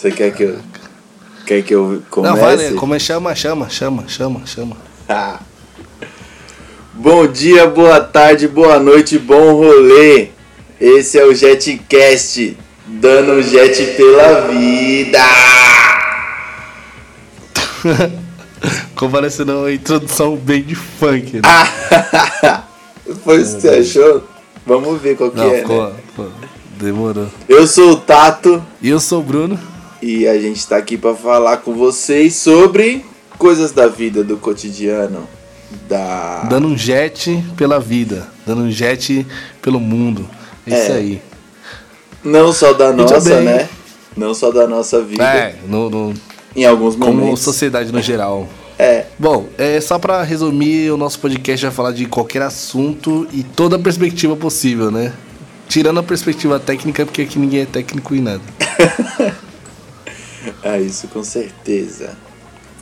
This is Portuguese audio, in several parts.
Você quer que eu. Quer que eu comece? Não, como é, chama, chama, chama, chama, chama. Ah. Bom dia, boa tarde, boa noite, bom rolê. Esse é o Jetcast, dando jet pela vida. Como parece não, uma introdução bem de funk, né? Ah, Foi isso que você achou? Vamos ver qual que não, é, ficou, né? demorou. Eu sou o Tato E eu sou o Bruno. E a gente tá aqui pra falar com vocês sobre coisas da vida, do cotidiano, da... Dando um jet pela vida. Dando um jet pelo mundo. É isso É. aí. Não só da nossa, né? Não só da nossa vida, É, no, no- em alguns como momentos. sociedade no geral. É, Bom, é só pra resumir, o nosso podcast vai falar de qualquer assunto e toda perspectiva possível, né? Tirando a perspectiva técnica, porque aqui ninguém é técnico em nada. é isso com certeza.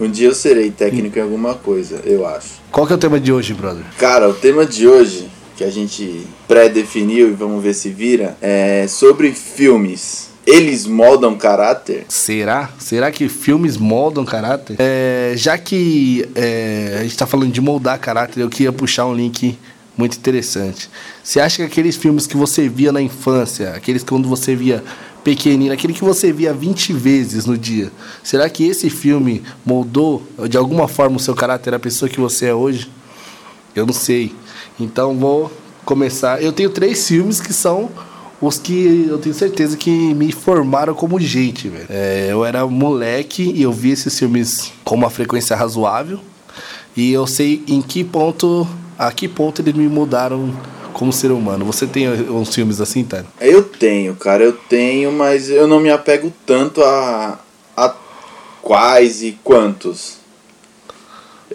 Um dia eu serei técnico em alguma coisa, eu acho. Qual que é o tema de hoje, brother? Cara, o tema de hoje, que a gente pré-definiu e vamos ver se vira, é sobre filmes. Eles moldam caráter? Será? Será que filmes moldam caráter? É, já que é, a gente tá falando de moldar caráter, eu queria puxar um link muito interessante. Você acha que aqueles filmes que você via na infância, aqueles que quando você via pequenino, aquele que você via 20 vezes no dia, será que esse filme moldou de alguma forma o seu caráter, a pessoa que você é hoje? Eu não sei. Então vou começar. Eu tenho três filmes que são os que eu tenho certeza que me formaram como gente, velho. É, eu era moleque e eu vi esses filmes com uma frequência razoável. E eu sei em que ponto, a que ponto eles me mudaram como ser humano. Você tem uns filmes assim, tá? Eu tenho, cara, eu tenho, mas eu não me apego tanto a, a quais e quantos.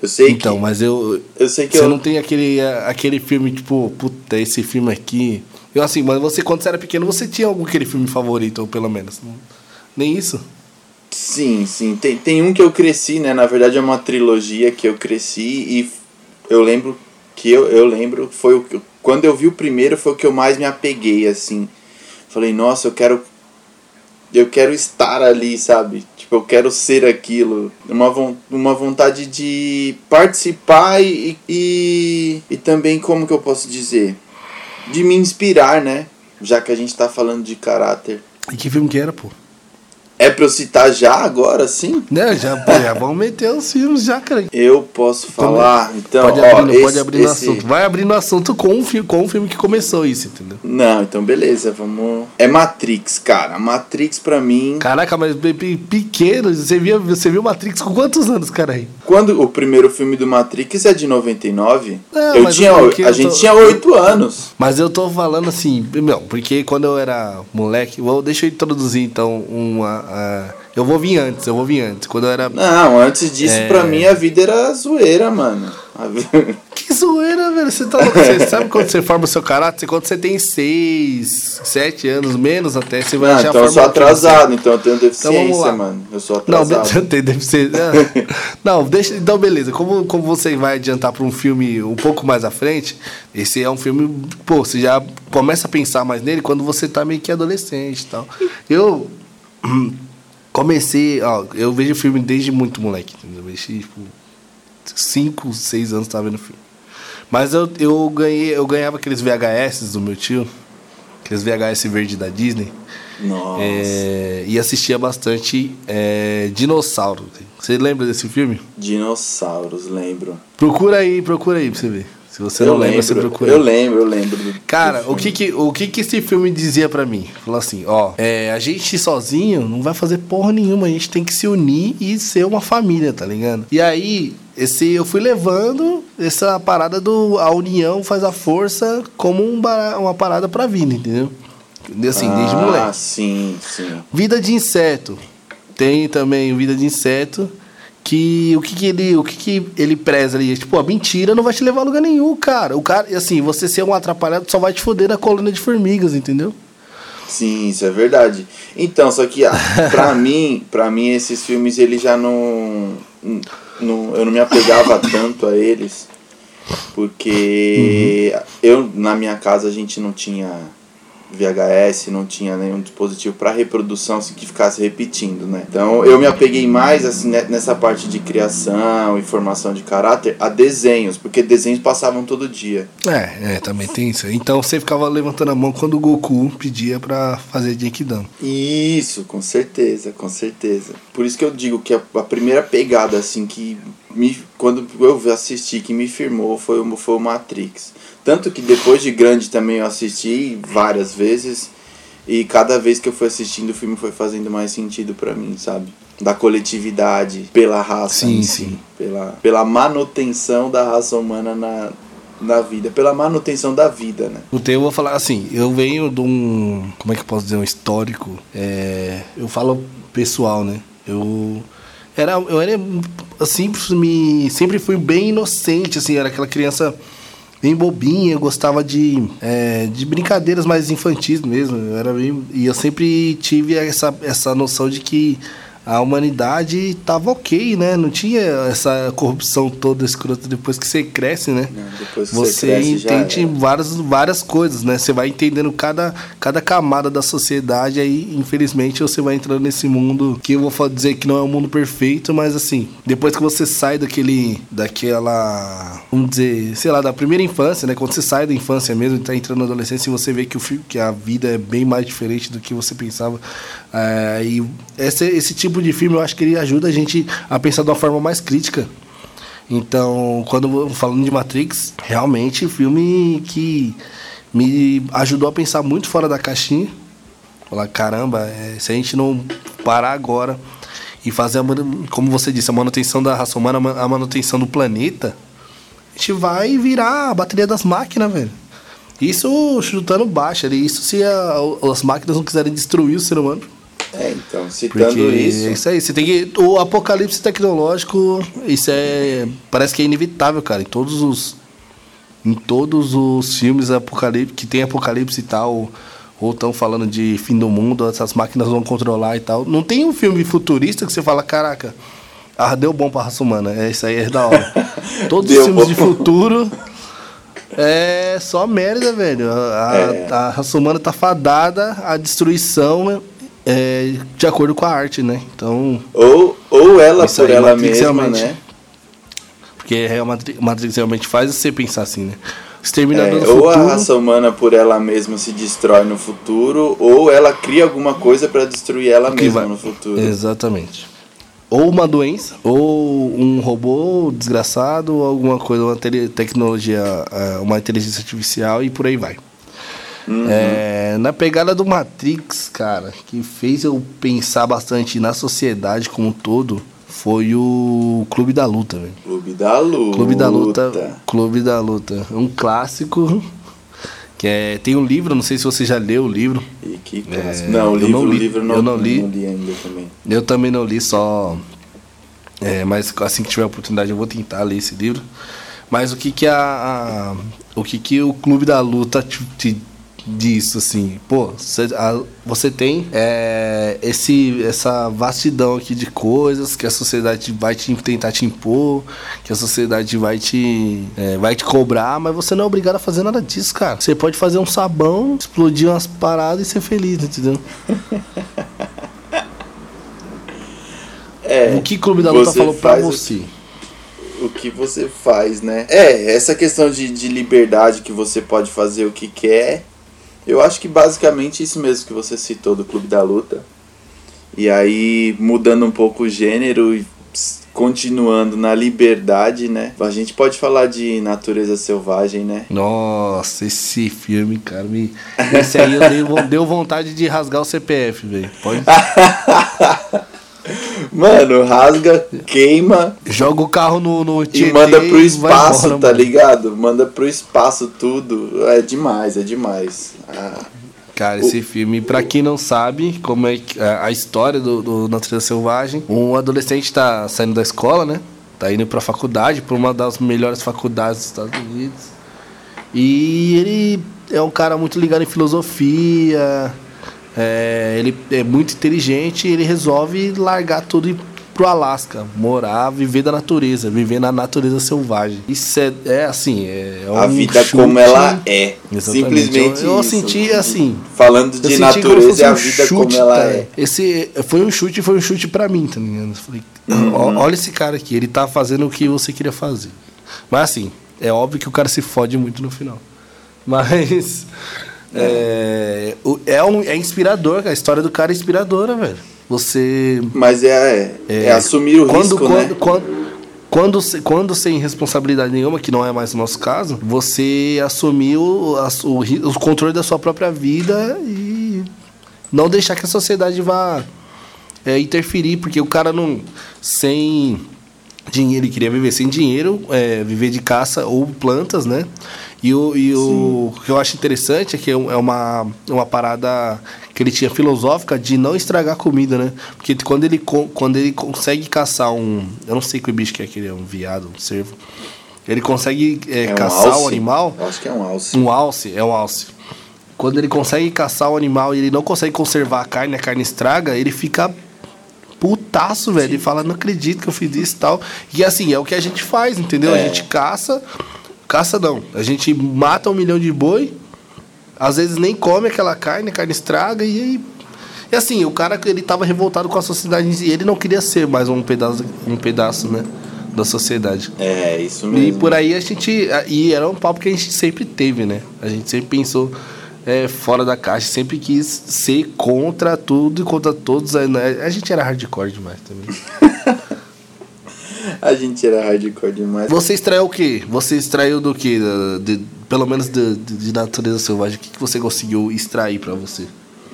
Eu sei Então, que. mas eu. Eu sei que Você eu. não tem aquele, aquele filme, tipo, puta, esse filme aqui. Eu assim, mas você, quando você era pequeno, você tinha algum aquele filme favorito, ou pelo menos. Nem isso? Sim, sim. Tem, tem um que eu cresci, né? Na verdade é uma trilogia que eu cresci e eu lembro que eu, eu lembro foi o que quando eu vi o primeiro foi o que eu mais me apeguei assim. Falei, nossa, eu quero eu quero estar ali, sabe? Tipo, eu quero ser aquilo. Uma, uma vontade de participar e, e, e também, como que eu posso dizer? De me inspirar, né? Já que a gente tá falando de caráter. E que filme que era, pô? É pra eu citar já agora, sim? Né, já, já vamos meter os filmes já, cara. Eu posso falar, então, pode ó, abrir, esse, pode abrir no esse- assunto. Vai abrir no assunto com o filme, com o filme que começou isso, entendeu? Não, então beleza, vamos. É Matrix, cara. Matrix pra mim. Caraca, mas pe- pe- pequeno, você viu, você viu Matrix com quantos anos, cara aí? Quando o primeiro filme do Matrix é de 99, Não, eu tinha, que a eu gente tô- tinha 8 anos. Mas eu tô falando assim, não, porque quando eu era moleque, vou, deixa eu introduzir então uma. A- eu vou vir antes, eu vou vir antes. Quando eu era. Não, antes disso, É. pra mim a vida era zoeira, mano. A vi- Que zoeira, velho. Você tá louco? Você sabe quando você forma o seu caráter? Quando você tem seis, sete anos, menos até, você vai Não, já então eu sou quem você é. atrasado, então eu tenho deficiência, lá. mano. Eu sou Não, atrasado. be- deve ser. é. Não, deixa. Então, beleza. Como, como você vai adiantar para um filme um pouco mais à frente, esse é um filme. Pô, você já começa a pensar mais nele quando você tá meio que adolescente e tal. Eu comecei. Ó, eu vejo filme desde muito moleque, entendeu? Desde, tipo, 5, 6 anos tava vendo filme. Mas eu, eu ganhei, eu ganhava aqueles VHS do meu tio, aqueles VHS verde da Disney. Nossa. É, e assistia bastante é, Dinossauro. Você lembra desse filme? Dinossauros, lembro. Procura aí, procura aí pra você ver. Se você eu não lembra, lembro, você procura. Eu lembro, eu lembro. Cara, o que que, o que que esse filme dizia pra mim? Falou assim, ó, é, a gente sozinho não vai fazer porra nenhuma, a gente tem que se unir e ser uma família, tá ligado? E aí, esse eu fui levando essa parada do a união faz a força como um uma parada pra vida, entendeu? Assim, desde ah, moleque. sim, sim. Vida de inseto. Tem também vida de inseto. Que o que, que ele o que, que ele preza ali? Tipo, a mentira não vai te levar a lugar nenhum, cara. O cara, e assim, você ser um atrapalhado só vai te foder na colônia de formigas, entendeu? Sim, isso é verdade. Então, só que ah, pra mim, para mim esses filmes ele já não, não eu não me apegava tanto a eles, porque eu na minha casa a gente não tinha VHS, não tinha nenhum dispositivo para reprodução assim, que ficasse repetindo, né? Então eu me apeguei mais assim nessa parte de criação e formação de caráter a desenhos, porque desenhos passavam todo dia. É, é, também tem isso. Então você ficava levantando a mão quando o Goku pedia para fazer Genkidama. Isso, com certeza, com certeza. Por isso que eu digo que a, a primeira pegada assim que me, quando eu assisti que me firmou foi o, foi o Matrix. Tanto que depois de grande também eu assisti várias vezes e cada vez que eu fui assistindo o filme foi fazendo mais sentido para mim, sabe? Da coletividade, pela raça, sim, si, sim. Pela, pela manutenção da raça humana na, na vida, pela manutenção da vida, né? Eu vou falar assim, eu venho de um, como é que eu posso dizer, um histórico, é, eu falo pessoal, né? Eu era, eu era assim, me, sempre fui bem inocente, assim, era aquela criança bem bobinha, gostava de, é, de brincadeiras mais infantis mesmo. Eu era bem, e eu sempre tive essa, essa noção de que a humanidade estava ok, né? Não tinha essa corrupção toda escrota depois que você cresce, né? Não, depois que você, você cresce, entende várias, várias coisas, né? Você vai entendendo cada, cada camada da sociedade, aí, infelizmente, você vai entrando nesse mundo que eu vou dizer que não é um mundo perfeito, mas assim, depois que você sai daquele. daquela. vamos dizer, sei lá, da primeira infância, né? Quando você sai da infância mesmo e tá entrando na adolescência, você vê que, o, que a vida é bem mais diferente do que você pensava. É, e esse, esse tipo de filme eu acho que ele ajuda a gente a pensar de uma forma mais crítica. Então, quando falando de Matrix, realmente filme que me ajudou a pensar muito fora da caixinha. Falar, caramba, é, se a gente não parar agora e fazer, a, como você disse, a manutenção da raça humana, a manutenção do planeta, a gente vai virar a bateria das máquinas, velho. Isso chutando baixo ali. Isso se a, as máquinas não quiserem destruir o ser humano. É, então, citando Porque isso. É isso aí, você tem que. O apocalipse tecnológico, isso é. Parece que é inevitável, cara. Em todos os. Em todos os filmes apocalipse, que tem apocalipse e tal, ou estão falando de fim do mundo, essas máquinas vão controlar e tal. Não tem um filme futurista que você fala, caraca, ah, deu bom pra raça humana. É isso aí, é da hora. Todos os filmes bom. de futuro. É só merda, velho. A, é. a raça humana tá fadada à destruição é, de acordo com a arte, né? Então. Ou, ou ela por ela mesma, né? Porque Real Matrix, Matrix realmente faz você pensar assim, né? Exterminador é, do futuro. Ou a raça humana por ela mesma se destrói no futuro, ou ela cria alguma coisa para destruir ela mesma vai... no futuro. Exatamente. Ou uma doença, ou um robô desgraçado, ou alguma coisa, uma tecnologia, é, uma inteligência artificial e por aí vai. Uhum. É, na pegada do Matrix, cara, que fez eu pensar bastante na sociedade como um todo foi o Clube da Luta, velho. Clube da Luta. Clube da Luta. Clube da Luta. Um clássico. Que é, tem um livro, não sei se você já leu o livro. E que clássico. É, não, o livro, não li, livro não, eu não li. não li ainda também. Eu também não li, só. É, mas assim que tiver a oportunidade eu vou tentar ler esse livro. Mas o que que a, a o que que o Clube da Luta te, te disso, assim. Pô, você, a, você tem é, esse, essa vastidão aqui de coisas que a sociedade vai te tentar te impor, que a sociedade vai te, é, vai te cobrar, mas você não é obrigado a fazer nada disso, cara. Você pode fazer um sabão, explodir umas paradas e ser feliz, entendeu? é, o que Clube da Luta falou pra você? o que você faz, né? É, essa questão de, de liberdade que você pode fazer o que quer eu acho que basicamente isso mesmo que você citou do Clube da Luta. E aí, mudando um pouco o gênero e continuando na liberdade, né? A gente pode falar de natureza selvagem, né? Nossa, esse filme, cara, me... esse aí eu dei, deu vontade de rasgar o CPF, velho. Pode. Mano, rasga, queima. Joga o carro no, no E manda pro espaço, embora, tá mano. ligado? Manda pro espaço tudo. É demais, é demais. Ah. Cara, esse o... filme, pra quem não sabe como é a história do, do Natureza Selvagem, um adolescente tá saindo da escola, né? Tá indo pra faculdade, pra uma das melhores faculdades dos Estados Unidos. E ele é um cara muito ligado em filosofia, é, ele é muito inteligente e ele resolve largar tudo e pro Alasca, morar, viver da natureza, viver na natureza selvagem. Isso é, é assim, é, a um vida chute- como ela é. Exatamente. Simplesmente Eu, eu senti assim. Falando de natureza a um vida chute, como ela tá? é. Esse foi um chute, foi um chute pra mim, tá ligado? Falei, Uhum. "Ó, olha esse cara aqui, ele tá fazendo o que você queria fazer. Mas assim, é óbvio que o cara se fode muito no final. Mas é, o- é, um, é inspirador, a história do cara é inspiradora, velho. Você Mas é, é, assumir o quando, risco, quando, né? quando, quando, quando sem responsabilidade nenhuma, que não é mais o nosso caso, você assumiu o, ri- o controle da sua própria vida e não deixar que a sociedade vá é, interferir, porque o cara não. Sem dinheiro, ele queria viver sem dinheiro, é, viver de caça ou plantas, né? E, o, e o, o que eu acho interessante é que é é uma, uma parada que ele tinha filosófica de não estragar comida, né? Porque quando ele, quando ele consegue caçar um. Eu não sei que bicho que é aquele, é um viado, um cervo. Ele consegue é, É um caçar alce? o animal. Eu acho que é um alce. Um alce, é um alce. Quando ele consegue caçar o animal e ele não consegue conservar a carne, a carne estraga, ele fica putaço, velho. Ele fala, não acredito que eu fiz isso e tal. E assim, é o que a gente faz, entendeu? A É. gente caça. Caça não. A gente mata um milhão de boi, às vezes nem come aquela carne, a carne estraga e aí. E assim, o cara ele tava revoltado com a sociedade si, ele não queria ser mais um pedaço, um pedaço, né? Da sociedade. É, isso E mesmo. por aí a gente. E era um papo que a gente sempre teve, né? A gente sempre pensou é, fora da caixa, sempre quis ser contra tudo e contra todos. né? A gente era hardcore demais também. A gente era hardcore demais. Você extraiu o quê? Você extraiu do? Da- de- pelo menos de, de- natureza selvagem. O que, que você conseguiu extrair pra você?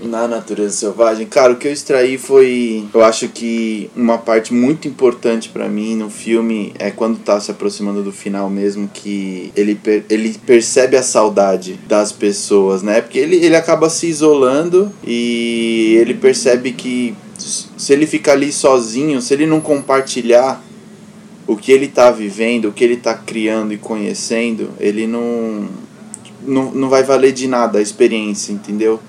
Na natureza selvagem, cara, o que eu extraí foi. Eu acho que uma parte muito importante pra mim no filme é quando tá se aproximando do final mesmo, que ele, per- ele percebe a saudade das pessoas, né? Porque ele, ele acaba se isolando e ele percebe que se ele ficar ali sozinho, se ele não compartilhar o que ele tá vivendo, o que ele tá criando e conhecendo, ele não, não, não vai valer de nada a experiência, entendeu?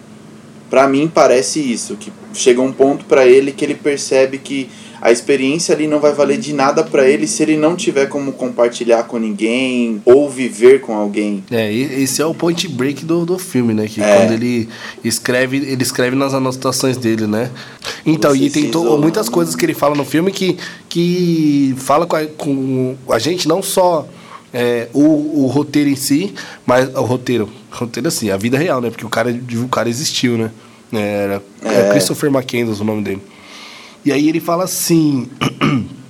Pra mim parece isso, que chega um ponto pra ele que ele percebe que a experiência ali não vai valer de nada pra ele se ele não tiver como compartilhar com ninguém ou viver com alguém. É, esse é o point break do, do filme, né? Que É. quando ele escreve, ele escreve nas anotações dele, né? Então, Você e tem isola, muitas né? coisas que ele fala no filme que, que fala com a, com a gente, não só é, o, o roteiro em si, mas o roteiro, roteiro assim, a vida real, né? Porque o cara, o cara existiu, né? Era é. É. Christopher McCandless o nome dele. E aí ele fala assim.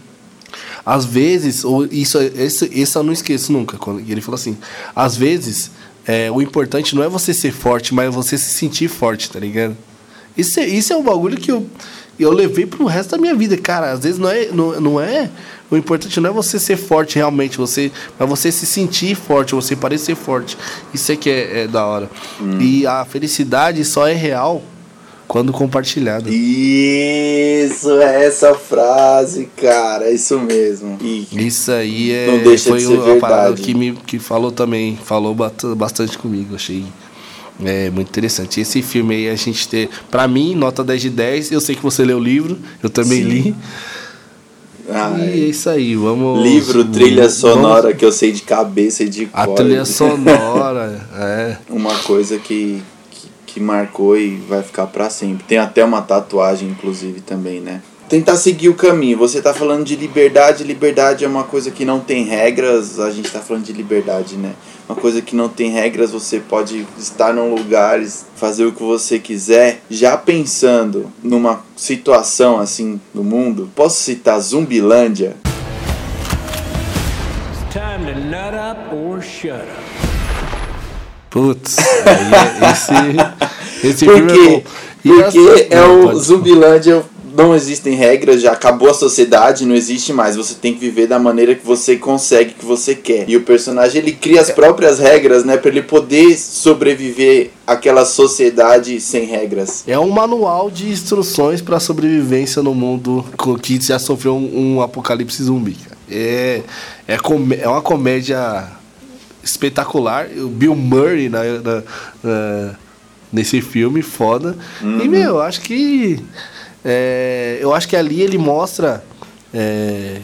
às vezes, ou isso, esse, esse eu não esqueço nunca. Quando ele fala assim: às vezes, é, o importante não é você ser forte, mas é você se sentir forte, tá ligado? Isso é, isso é um bagulho que eu, eu levei pro resto da minha vida, cara. Às vezes não é, não, não é. O importante não é você ser forte realmente, você, mas você se sentir forte, você parecer forte. Isso é que é, é da hora. E a felicidade só é real quando compartilhada. Isso, é essa frase, cara, é isso mesmo. E Isso aí é, Não deixa foi de ser uma parada que me que falou também, falou bastante comigo, achei é, muito interessante. Esse filme aí a gente ter, pra mim, nota 10 de 10. Eu sei que você leu o livro, eu também Sim. li. ai, E é isso aí, vamos. livro, trilha vamos- sonora que eu sei de cabeça e de A cor. trilha sonora, é. Uma coisa que, que, marcou e vai ficar pra sempre. Tem até uma tatuagem, inclusive, também, né? Tentar seguir o caminho. Você tá falando de liberdade. Liberdade é uma coisa que não tem regras. A gente tá falando de liberdade, né? Uma coisa que não tem regras. Você pode estar num lugar, fazer o que você quiser. Já pensando numa situação assim no mundo, posso citar Zumbilândia? Time to nut up or shut up. Putz, é- esse, esse Por filme é bom. E Porque essa- é o Zumbilândia, não existem regras, já acabou a sociedade, não existe mais. Você tem que viver da maneira que você consegue, que você quer. E o personagem ele cria as próprias regras, né, para ele poder sobreviver àquela sociedade sem regras. É um manual de instruções para sobrevivência no mundo que já sofreu um, um apocalipse zumbi. É, é, é uma comédia espetacular. O Bill Murray na, na- na- nesse filme, foda. E, meu, eu acho que. é, eu acho que ali ele mostra é,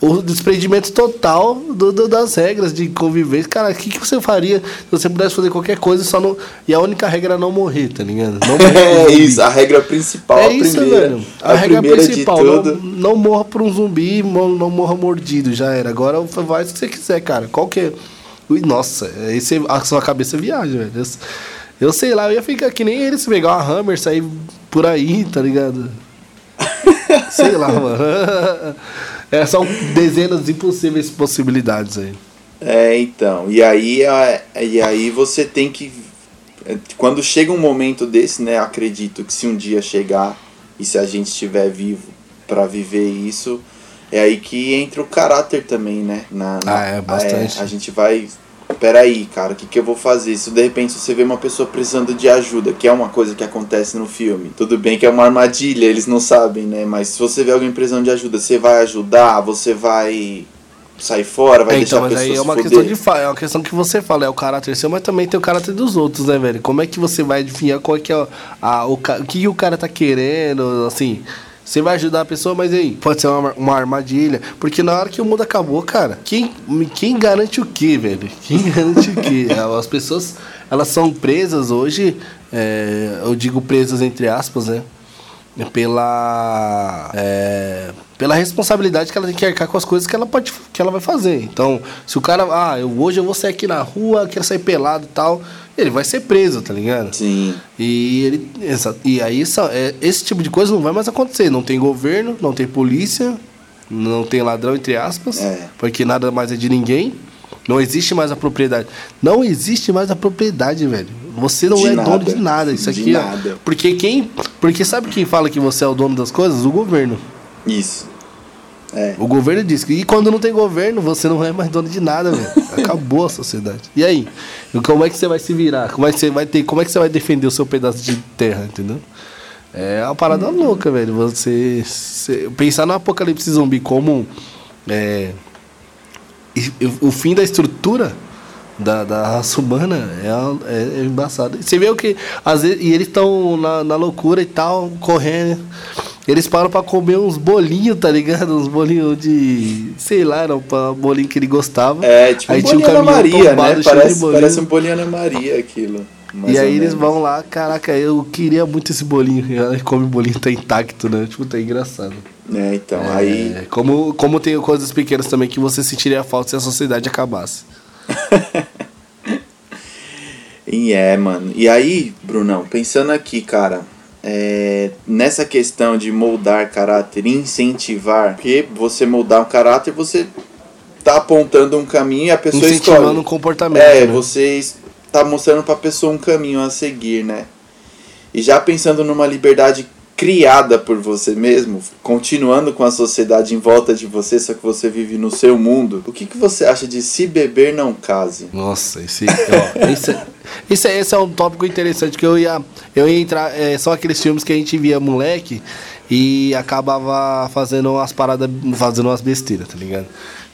o desprendimento total do, do- das regras de convivência. Cara, o que, que você faria se você pudesse fazer qualquer coisa e só não. E a única regra é não morrer, tá ligado? Não morrer É isso, a regra principal, É a isso, primeira. velho. A, regra primeira principal, não, não morra por um zumbi, não morra mordido, já era. Agora faz o que você quiser, cara. Qual que é? Ui, nossa, esse, a sua cabeça viaja, velho. Eu, eu sei lá, eu ia ficar que nem ele se pegar uma Hammer, sair por aí, tá ligado? sei lá, mano. É, são dezenas de impossíveis possibilidades aí. É, então. E aí, a- e aí você tem que. Quando chega um momento desse, né? Acredito que se um dia chegar e se a gente estiver vivo pra viver isso, é aí que entra o caráter também, né? Na, na- Ah, é, bastante. a gente vai. Peraí, cara, o que, que eu vou fazer? Se de repente você vê uma pessoa precisando de ajuda, que é uma coisa que acontece no filme, tudo bem que é uma armadilha, eles não sabem, né? Mas se você vê alguém precisando de ajuda, você vai ajudar, você vai sair fora, vai É, deixar então, a mas pessoa aí é uma questão de é uma questão que você fala, é o caráter seu, mas também tem o caráter dos outros, né, velho? Como é que você vai adivinhar qual é que é o, a, o, o que o cara tá querendo, assim. Você vai ajudar a pessoa, mas aí, pode ser uma, uma armadilha. Porque na hora que o mundo acabou, cara, quem, quem garante o quê, velho? Quem garante o quê? As pessoas, elas são presas hoje, é, eu digo presas entre aspas, né? pela é, pela responsabilidade que ela tem que arcar com as coisas que ela pode que ela vai fazer. Então, se o cara, ah, eu, hoje eu vou sair aqui na rua, quero sair pelado e tal, ele vai ser preso, tá ligado? Sim. E ele e aí é, esse tipo de coisa não vai mais acontecer, não tem governo, não tem polícia, não tem ladrão entre aspas, É. porque nada mais é de ninguém. Não existe mais a propriedade. Não existe mais a propriedade, velho. Você não De é nada. dono de nada. Isso De aqui, ó, nada. porque quem. Porque sabe quem fala que você é o dono das coisas? O governo. Isso. É. O governo diz que. E quando não tem governo, você não é mais dono de nada, velho. Acabou a sociedade. E aí? Como é que você vai se virar? Como é que você vai ter. Como é que você vai defender o seu pedaço de terra, entendeu? É uma parada louca, velho. Você, você- pensar no apocalipse zumbi como é, o fim da estrutura da, da raça humana é, é, é embaçado. Você vê o que. Às vezes, e eles estão na, na loucura e tal, correndo. Eles param pra comer uns bolinhos, tá ligado? Uns bolinhos de. Sei lá, era um bolinho que ele gostava. É, tipo aí um tinha um caminhão Maria, tombado né? cheio de Parece, parece um bolinho Ana Maria aquilo. mais E aí eles vão lá, caraca, eu queria muito esse bolinho. E aí come o bolinho, tá intacto, né? Tipo, tá engraçado. É, então, aí. É, como, como tem coisas pequenas também que você sentiria falta se a sociedade acabasse. E é, mano. E aí, Brunão, pensando aqui, cara, é, nessa questão de moldar caráter, incentivar, porque você moldar um caráter, você tá apontando um caminho e a pessoa Incentivando escolhe. um comportamento. É, né? você está mostrando pra pessoa um caminho a seguir, né? E já pensando numa liberdade criada por você mesmo, continuando com a sociedade em volta de você, só que você vive no seu mundo, o que, que você acha de se beber não case? Nossa, esse, ó, esse, é- esse, é- esse é um tópico interessante que eu ia, eu ia entrar. É, são aqueles filmes que a gente via moleque e acabava fazendo umas paradas, fazendo umas besteiras, tá ligado?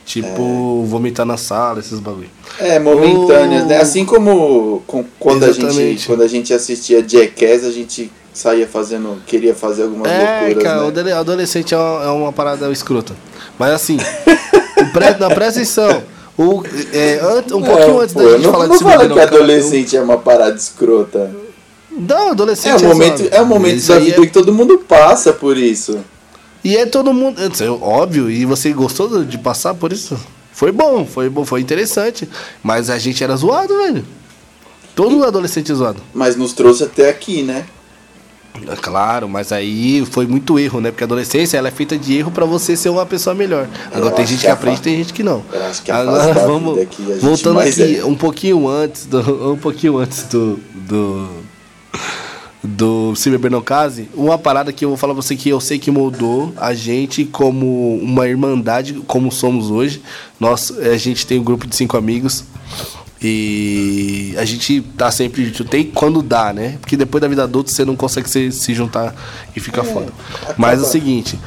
Tipo, vomitar na sala, esses bagulho. É, momentâneas, Oh. né? Assim como com- quando, a gente, quando a gente assistia Jackass, a gente saía fazendo, queria fazer algumas É, loucuras, cara, o né? adole- adolescente é uma, é uma parada escrota. Mas assim, o pre, não, presta. O, é, um pouquinho Não, antes pô, da gente não, falar não desse fala menino, que cara, eu- adolescente é uma parada escrota. Não, adolescente É o momento, zoado. é o momento Isso da vida é- que todo mundo passa por isso. E é todo mundo. é óbvio, e você gostou de passar por isso? Foi bom, foi bom, foi interessante. Mas a gente era zoado, velho. Todo adolescente é zoado. Mas nos trouxe até aqui, né? É Claro, mas aí foi muito erro, né? Porque a adolescência ela é feita de erro pra você ser uma pessoa melhor. Agora tem gente que aprende, fa- tem gente que não. eu acho que Agora vamos que voltando aqui é. um pouquinho antes do um pouquinho antes do do do Case, uma parada que eu vou falar pra você que eu sei que moldou a gente como uma irmandade, como somos hoje. Nós, a gente tem um grupo de cinco amigos e a gente tá sempre junto. Tem quando dá, né? Porque depois da vida adulta você não consegue se, se juntar e fica foda. Mas é o seguinte,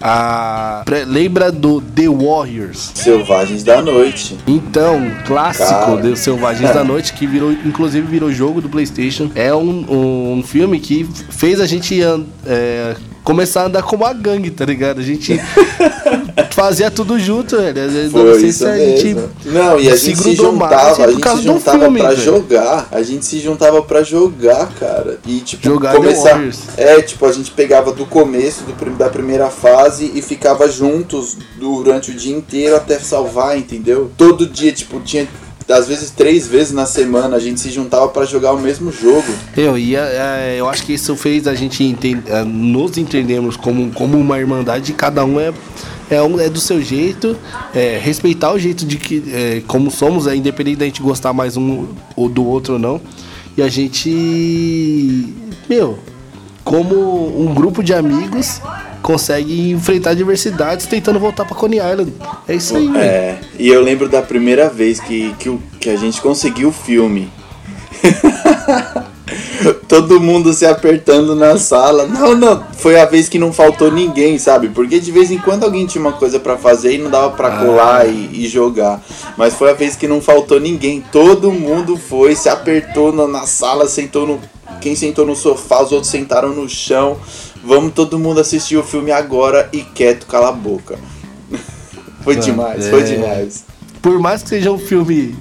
a, lembra do The Warriors? Selvagens da Noite. Então, clássico Cara. de Selvagens da Noite, que virou, inclusive virou jogo do Playstation. É um, um filme que fez a gente é, começar a andar como a gangue, tá ligado? A gente. fazia tudo junto, velho. Foi isso adolescência, a gente mesmo. Não, e a se gente se grudou mais juntava, a gente se juntava filme, pra velho. jogar. A gente se juntava pra jogar, cara. E tipo, Jogar começar. É, tipo, a gente pegava do começo do, da primeira fase e ficava juntos durante o dia inteiro até salvar, entendeu? Todo dia, tipo, tinha. Às vezes três vezes na semana a gente se juntava pra jogar o mesmo jogo. Eu, e, é, eu acho que isso fez a gente enten- é, nos entendermos como, como uma irmandade, cada um é, é, um, é do seu jeito, é, respeitar o jeito de que é, como somos, é, independente da gente gostar mais um ou do outro ou não. E a gente, meu, como um grupo de amigos, consegue enfrentar diversidades tentando voltar pra Coney Island. É isso aí. É, e eu lembro da primeira vez que, que, que a gente conseguiu o filme. Todo mundo se apertando na sala. Não, não, foi a vez que não faltou ninguém, sabe? Porque de vez em quando alguém tinha uma coisa pra fazer e não dava pra colar e, e jogar. Mas foi a vez que não faltou ninguém. Todo mundo foi, se apertou na, na sala, sentou no. Quem sentou no sofá, os outros sentaram no chão. Vamos todo mundo assistir o filme agora e quieto, cala a boca. Foi Ah, demais, é. foi demais. Por mais que seja um filme.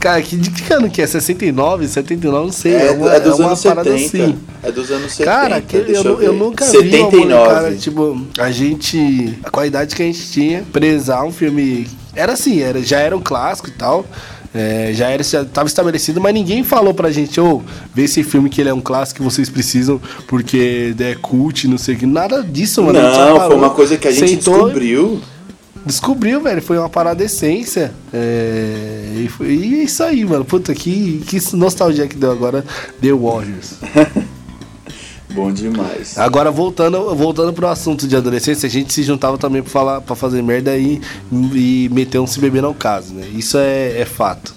Cara, que, de que ano que é? 69, 79, não sei. É, uma, é dos uma anos parada 70. assim. É dos anos 70. Cara, que, eu, eu ver. nunca vi uma 79. molecada, tipo, a gente, a idade que a gente tinha, prezar um filme, era assim, era, já era um clássico e tal, é, já era, já tava estabelecido, mas ninguém falou pra gente, ô, vê esse filme que ele é um clássico que vocês precisam, porque é cult, não sei o que, nada disso, mano. Não, foi uma coisa que a gente sentou, descobriu. Descobriu, velho. Foi uma parada essência. É, e, foi, e é isso aí, mano. Puta, que, que nostalgia que deu agora. The Warriors. Bom demais. Agora, voltando, voltando pro assunto de adolescência, a gente se juntava também pra, falar, pra fazer merda e, e meter um se beber não caso, né? Isso é, é fato.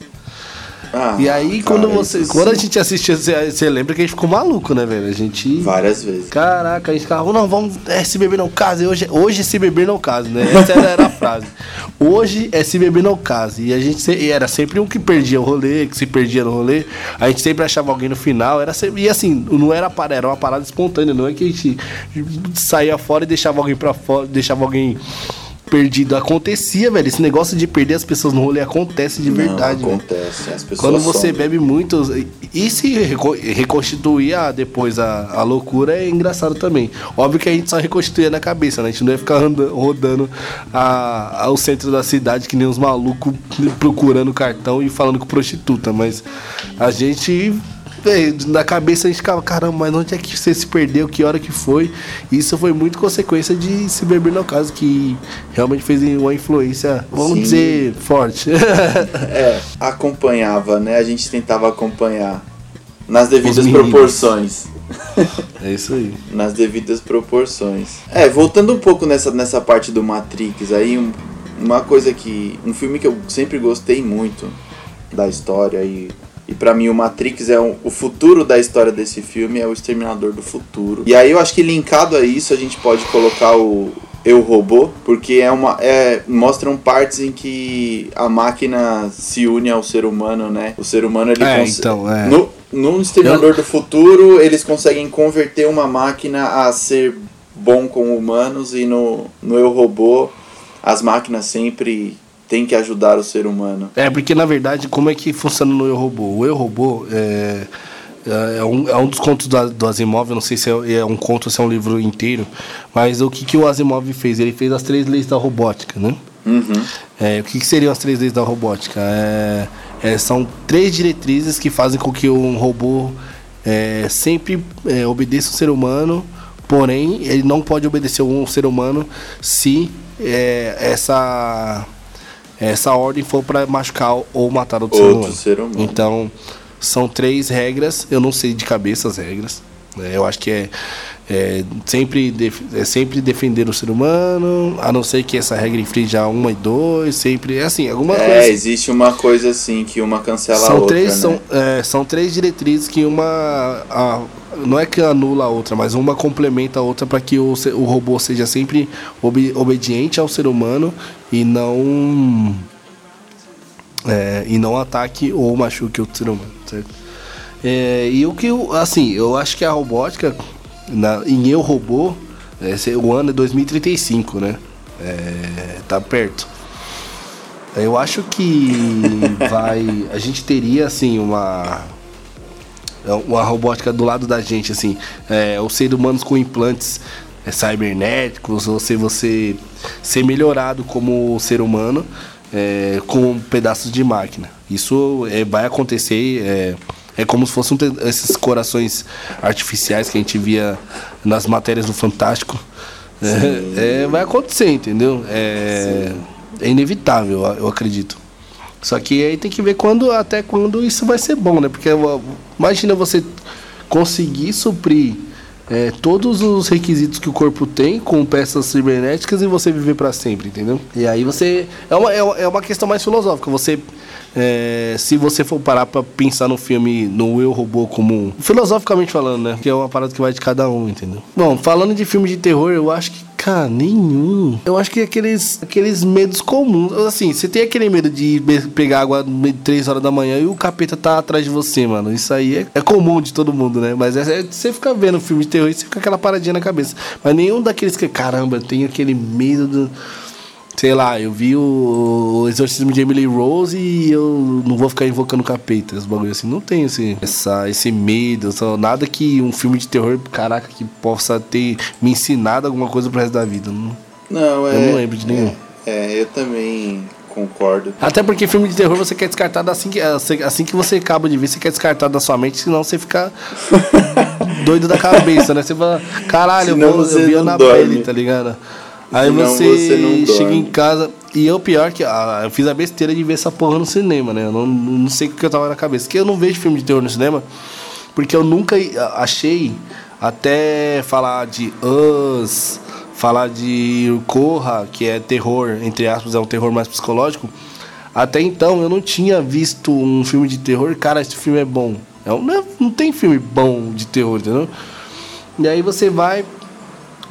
Ah, E aí, cara, quando você. Quando a gente assistia, você, você lembra que a gente ficou maluco, né, velho? A gente. Várias vezes. Caraca, a gente ficava, não, vamos, é se beber não case. Hoje, hoje é se beber não case, né? Essa era, a frase. Hoje é se beber não case. E a gente e era sempre um que perdia o rolê, que se perdia no rolê. A gente sempre achava alguém no final. Era sempre, e assim, não era parada, era uma parada espontânea, não é que a gente saía fora e deixava alguém para fora, deixava alguém perdido. Acontecia, velho. Esse negócio de perder as pessoas no rolê acontece de verdade. Não, acontece. As pessoas Quando você somem. bebe muito e- se reco- reconstituir a- depois a, a loucura é engraçado também. Óbvio que a gente só reconstituía na cabeça, né? A gente não ia ficar anda- rodando a, ao centro da cidade que nem uns malucos procurando cartão e falando com prostituta, mas a gente. Véi, na cabeça a gente ficava, caramba, mas onde é que você se perdeu? Que hora que foi? Isso foi muito consequência de se beber no caso, que realmente fez uma influência, vamos Sim. dizer, forte. É, acompanhava, né? A gente tentava acompanhar. Nas devidas proporções. é isso aí. nas devidas proporções. É, voltando um pouco nessa, nessa parte do Matrix aí, um- uma coisa que. Um filme que eu sempre gostei muito da história e. E pra mim o Matrix é um- o futuro da história desse filme é o Exterminador do Futuro. E aí eu acho que linkado a isso a gente pode colocar o Eu Robô, porque é uma é, mostram partes em que a máquina se une ao ser humano, né? O ser humano ele É, então, é. no, no Exterminador do Futuro, eles conseguem converter uma máquina a ser bom com humanos e no, no Eu Robô, as máquinas sempre têm que ajudar o ser humano. É, porque na verdade, como é que funciona no Eu Robô? O Eu Robô é, é, um, é um dos contos do, do Asimov, não sei se é, é um conto ou se é um livro inteiro, mas o que, que o Asimov fez? Ele fez as três leis da robótica, né? Uhum. É, o que, que seriam as três leis da robótica? É, é, são três diretrizes que fazem com que um robô é, sempre é, obedeça o ser humano, porém ele não pode obedecer um ser humano se é, essa essa ordem for para machucar ou matar outro, ser Outro humano. ser humano. Então são três regras. Eu não sei de cabeça as regras. né? Eu acho que é, é sempre é sempre defender o ser humano, a não ser que essa regra infrinja uma e dois, sempre é assim, alguma É, coisa. existe uma coisa assim que uma cancela a São outra, três, né? são, é, são três diretrizes que uma a- não é que anula a outra, mas uma complementa a outra para que o, o robô seja sempre obe- obediente ao ser humano e não é, e não ataque ou machuque o ser humano, certo? É, e o que eu, assim, eu acho que a robótica na, em Eu Robô, é, se- o ano é 2035, né? É, tá perto. Eu acho que vai. A gente teria, assim, uma. Uma robótica do lado da gente, assim. É, os seres humanos com implantes é, cybernéticos, ou se você ser melhorado como ser humano é, com pedaços de máquina. Isso é, vai acontecer. É, é como se fossem esses corações artificiais que a gente via nas matérias do Fantástico. É, é, vai acontecer, entendeu? É, é, inevitável, eu acredito. Só que aí tem que ver quando, até quando isso vai ser bom, né? Porque imagina você conseguir suprir é, todos os requisitos que o corpo tem com peças cibernéticas e você viver para sempre, entendeu? E aí você. É uma, é uma questão mais filosófica. Você é, se você for parar pra pensar no filme, no Eu Robô como. Filosoficamente falando, né? Que é uma parada que vai de cada um, entendeu? Bom, falando de filme de terror, eu acho que. Cara, nenhum. Eu acho que aqueles, aqueles medos comuns. Assim, você tem aquele medo de pegar água 3 horas da manhã e o capeta tá atrás de você, mano. Isso aí é, é comum de todo mundo, né? Mas é, é, você fica vendo filme de terror e você fica aquela paradinha na cabeça. Mas nenhum daqueles que, caramba, tem aquele medo do sei lá, eu vi o, exorcismo de Emily Rose e eu não vou ficar invocando capeta, os bagulho assim. Não tem esse, essa, esse medo, só, nada que um filme de terror, caraca, que possa ter me ensinado alguma coisa pro resto da vida. Não, não é. Eu não lembro de nenhum. É, é, eu também concordo. Até porque filme de terror você quer descartar assim que, assim que você acaba de ver, você quer descartar da sua mente, senão você fica doido da cabeça, né? Você fala, caralho, eu, vou, eu vi na pele, tá ligado? Aí você, você chega em casa. E eu, pior que. Ah, eu fiz a besteira de ver essa porra no cinema, né? Eu não, não sei o que eu tava na cabeça. Que eu não vejo filme de terror no cinema. Porque eu nunca achei. Até falar de Us, falar de Corra, que é terror, entre aspas, é um terror mais psicológico. Até então eu não tinha visto um filme de terror. Cara, esse filme é bom. É não, não tem filme bom de terror, entendeu? E aí você vai,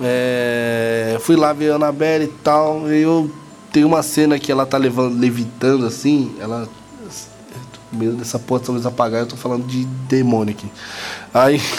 é, fui lá ver a Annabelle e tal. E eu tenho uma cena que ela tá levando, levitando assim. Ela. Medo dessa porta talvez apagar, eu tô falando de demônio aqui. Aí.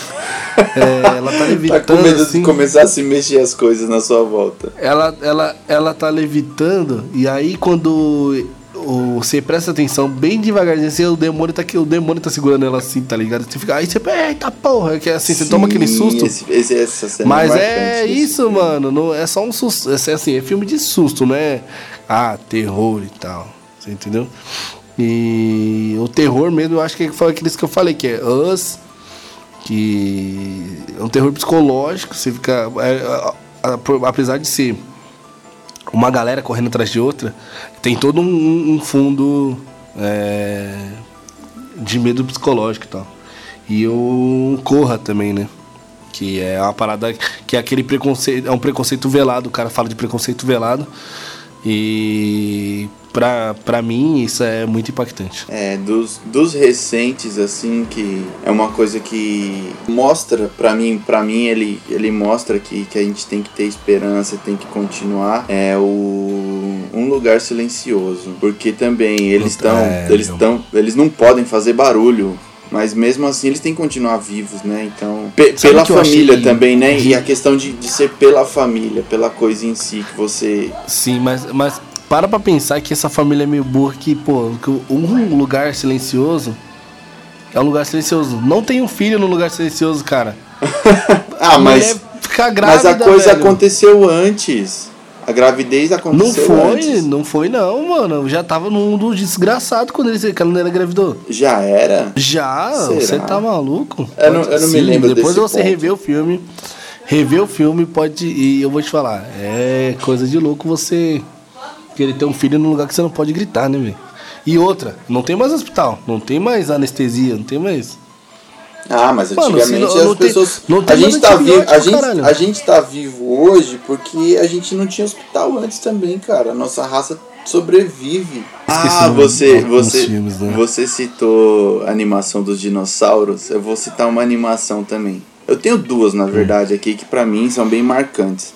É, ela tá levitando. tá com medo assim, de começar a se mexer as coisas na sua volta. Ela, ela, ela tá levitando, e aí quando o, você presta atenção bem devagarzinho, assim, o demônio tá aqui, o demônio tá segurando ela assim, tá ligado? Você fica, aí você, eita porra, que é assim, Sim, você toma aquele susto. Esse, esse, essa cena mas é, isso, mano, não, é só um susto, é assim, é filme de susto, não é ah, terror e tal. Você entendeu? E o terror mesmo, eu acho que foi aqueles que eu falei, que é Us, que é um terror psicológico, você fica. É, apesar de ser uma galera correndo atrás de outra, tem todo um, um fundo é, de medo psicológico e tal. E o Corra também, né? Que é uma parada que é aquele preconceito, é um preconceito velado, o cara fala de preconceito velado. E pra, pra mim isso é muito impactante. É, dos, dos recentes, assim, que é uma coisa que mostra, pra mim, pra mim ele, ele mostra que, que a gente tem que ter esperança, tem que continuar. É o Um Lugar Silencioso. Porque também eles estão. É, eles estão. Eles não podem fazer barulho mas mesmo assim eles têm que continuar vivos, né? Então, pe pela família também, né? E a questão de, de ser pela família, pela coisa em si que você. Sim, mas, mas para pra pensar que essa família é meio burra que, pô, que um lugar silencioso é um lugar silencioso. Não tem um filho no lugar silencioso, cara. ah, mas. Ficar grávida, mas a coisa velho. aconteceu antes. A gravidez aconteceu Não foi, antes. não foi não, mano. Eu já tava num mundo desgraçado quando ele, quando ele engravidou. Já era? Já, você tá maluco? Eu não, eu não me lembro Depois você ponto. rever o filme, rever o filme pode... E eu vou te falar, é coisa de louco você querer ter um filho num lugar que você não pode gritar, né, velho? E outra, não tem mais hospital, não tem mais anestesia, não tem mais... Ah, mas antigamente Mano, não, as pessoas. A gente tá vivo, a gente, a gente tá vivo hoje porque a gente não tinha hospital antes também, cara. A nossa raça sobrevive. ah, você você filmes, né? você citou a animação dos dinossauros. Eu vou citar uma animação também. Eu tenho duas, na verdade, aqui que para mim são bem marcantes.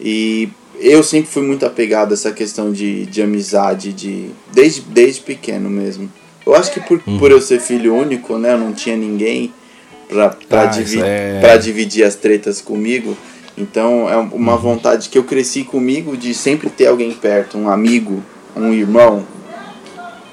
E eu sempre fui muito apegado a essa questão de, de amizade, de desde, desde pequeno mesmo. Eu acho que por, uhum. por eu ser filho único, né, eu não tinha ninguém pra, pra, ah, divi é... pra dividir as tretas comigo. Então é uma vontade que eu cresci comigo de sempre ter alguém perto, um amigo, um irmão,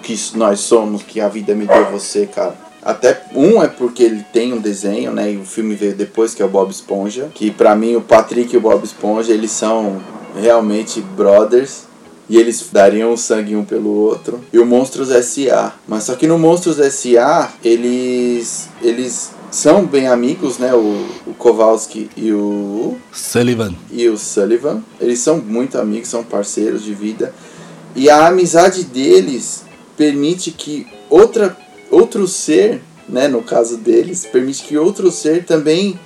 que nós somos, que a vida me deu você, cara. Até um é porque ele tem um desenho, né? E o filme veio depois, que é o Bob Esponja. Que pra mim o Patrick e o Bob Esponja, eles são realmente brothers. E eles dariam sangue um pelo outro. E o Monstros S.A. Mas só que no Monstros S.A. eles. eles são bem amigos, né? O, o Kowalski e o. Sullivan. E o Sullivan. Eles são muito amigos, são parceiros de vida. E a amizade deles permite que outra, outro ser, né, no caso deles, permite que outro ser também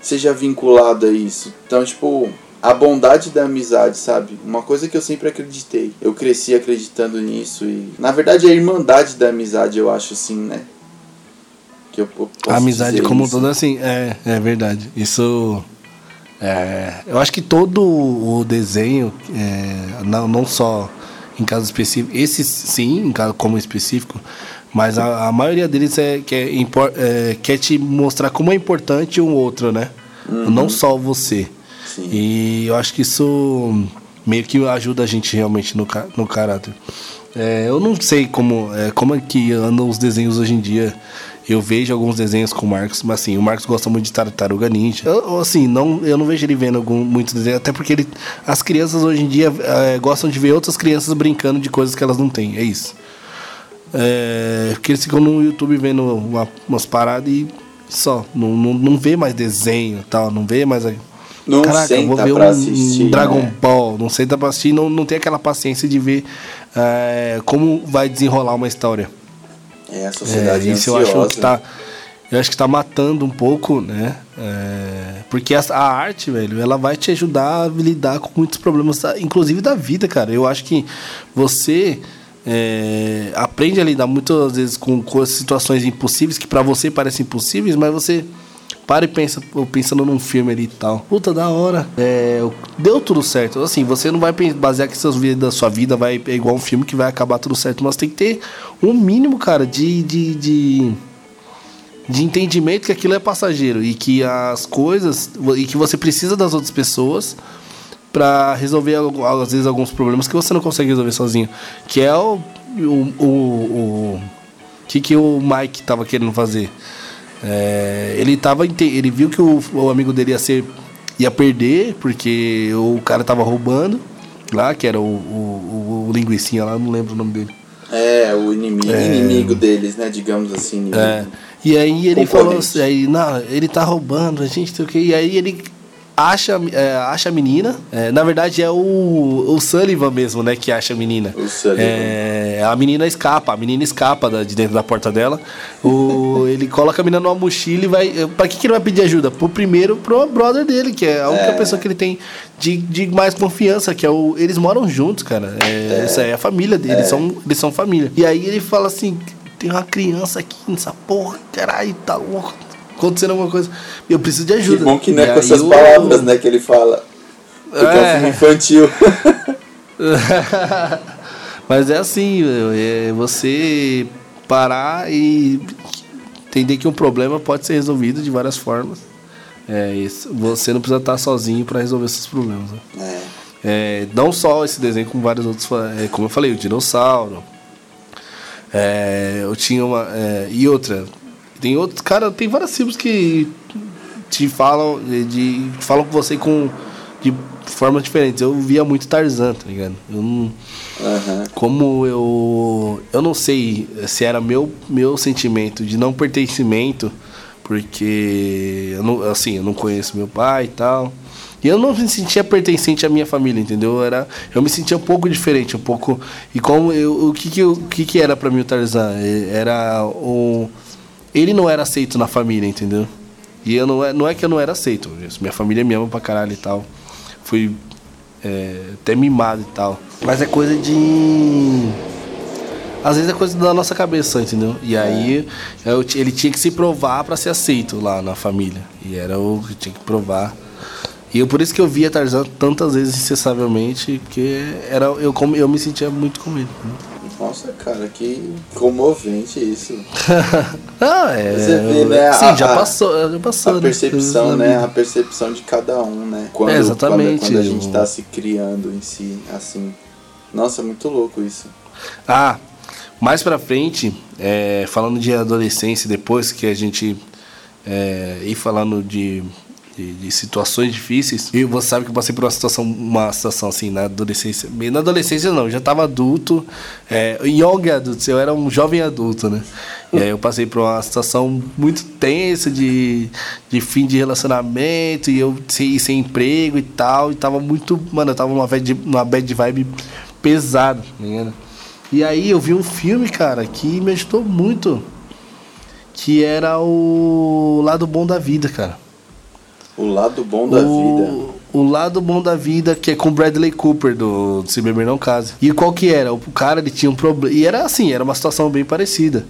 seja vinculado a isso. Então, tipo, a bondade da amizade, sabe? Uma coisa que eu sempre acreditei. Eu cresci acreditando nisso e, na verdade, a irmandade da amizade, eu acho assim, né? Que eu a amizade como toda assim, é, é verdade. Isso é, eu acho que todo o desenho, é, não, não só em casos específicos. Esses sim, em caso como específico, mas a, a maioria deles é, quer, é, quer te mostrar como é importante um outro, né? Uhum. Não só você. Sim. E eu acho que isso meio que ajuda a gente realmente no, no caráter. É, eu não sei como é, como é que andam os desenhos hoje em dia. Eu vejo alguns desenhos com o Marcos, mas assim, o Marcos gosta muito de Tartaruga Ninja. Eu, assim, não, eu não vejo ele vendo algum, muitos desenhos, até porque ele, as crianças hoje em dia é, gostam de ver outras crianças brincando de coisas que elas não têm, é isso. É, porque eles ficam no YouTube vendo uma, umas paradas e só, não, não, não vê mais desenho tal, não vê mais. Não Caraca, vou ver um, assistir, um Dragon né? Ball, não senta pra assistir, não, não tem aquela paciência de ver é, como vai desenrolar uma história. É, a sociedade é, isso eu acho que tá eu acho que tá matando um pouco, né? É, porque a, a, arte, velho, ela vai te ajudar a lidar com muitos problemas, inclusive da vida, cara. Eu acho que você é, aprende a lidar muitas vezes com, com situações impossíveis que para você parecem impossíveis, mas você para e pensa, pensando num filme ali e tal. Puta, da hora. É, deu tudo certo. Assim, você não vai basear que seus da sua vida vai é igual um filme que vai acabar tudo certo, mas tem que ter um mínimo, cara, de, de, de de entendimento que aquilo é passageiro e que as coisas e que você precisa das outras pessoas para resolver às vezes alguns problemas que você não consegue resolver sozinho, que é o o, o, o que que o Mike tava querendo fazer. É, ele tava ele viu que o, o, amigo dele ia ser ia perder porque o cara tava roubando lá, que era o, o, o linguicinha lá, não lembro o nome dele. É, o inimigo, é... inimigo deles, né, digamos assim. É. E aí ele falou assim, aí, não, ele tá roubando, a gente tem o que. E aí ele acha, é, acha a menina. É, na verdade, é o, o Sullivan mesmo, né? Que acha a menina. O Sullivan. É, a menina escapa, a menina escapa da, de dentro da porta dela. O, ele coloca a menina numa mochila e vai. Pra que, que ele vai pedir ajuda? Pro primeiro, pro brother dele, que é a única é. pessoa que ele tem de, de mais confiança, que é o. Eles moram juntos, cara. É, essa é a família deles, é. são, eles são família. E aí ele fala assim: tem uma criança aqui nessa porra, caralho, tá louco acontecendo alguma coisa. Eu preciso de ajuda. Que bom que não é com essas eu... palavras, né, que ele fala. Porque é, é um filme infantil. Mas é assim, é você parar e entender que um problema pode ser resolvido de várias formas. É isso. Você não precisa estar sozinho para resolver esses problemas. Né? É. É, não só esse desenho, como vários outros. É, como eu falei, o dinossauro. É, eu tinha uma. É, e outra, tem outros, cara, tem vários filmes que te falam, de, falam com você com de formas diferentes. Eu via muito Tarzan, tá ligado? Eu não, uhum. Como eu. Eu não sei se era meu, meu sentimento de não pertencimento, porque eu não, assim, eu não conheço meu pai e tal. E eu não me sentia pertencente à minha família, entendeu? Eu, era, eu me sentia um pouco diferente, um pouco. E como eu, o que que, eu, o que, que era para mim o Tarzan? Era um ele não era aceito na família, entendeu? E eu não é, não é que eu não era aceito. Minha família me ama pra caralho e tal. Fui é, até mimado e tal. Mas é coisa de. Às vezes é coisa da nossa cabeça, entendeu? E aí é. eu, ele tinha que se provar para ser aceito lá na família. E era o que tinha que provar. E eu, por isso que eu via Tarzan tantas vezes incessavelmente, porque era, eu, eu me sentia muito com ele. Né? Nossa, cara, que comovente isso. ah, é. Você vê, né? Sim, a, já passou, já passou. A né? percepção, né? A percepção de cada um, né? Quando, É, exatamente. Quando, quando a gente Eu- tá se criando em si, assim. Nossa, muito louco isso. Ah, mais pra frente, é, falando de adolescência, depois que a gente é, ir falando de, de, de situações difíceis, e você sabe que eu passei por uma situação, uma situação assim na adolescência. Bem, na adolescência não, já tava adulto, é, young adulto, eu era um jovem adulto, né? E aí eu passei por uma situação muito tensa de, de fim de relacionamento, e eu sem, sem emprego e tal, e tava muito. Mano, eu tava numa bad, numa bad vibe pesada, ligado? E aí eu vi um filme, cara, que me ajudou muito. Que era o Lado Bom da Vida, cara. O lado bom da vida. o, o Lado Bom da Vida, que é com Bradley Cooper, do Se Beber Não Case. E qual que era? O cara, ele tinha um problema... E era assim, era uma situação bem parecida.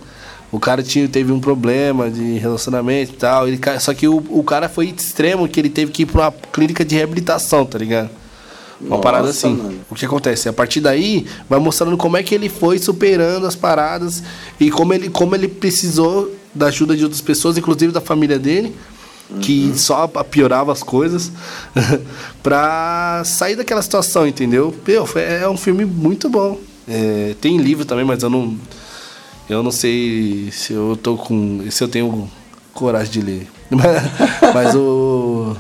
O cara tinha, teve um problema de relacionamento e tal. Ele, só que o, o cara foi extremo, que ele teve que ir pra uma clínica de reabilitação, tá ligado? Uma Nossa, parada assim. mano. O que acontece? A partir daí, vai mostrando como é que ele foi superando as paradas e como ele, como ele precisou da ajuda de outras pessoas, inclusive da família dele, que só piorava as coisas, pra sair daquela situação, entendeu? Meu, foi- é um filme muito bom. É, tem livro também, mas eu não. Eu não sei se eu tô com. se eu tenho coragem de ler. mas o.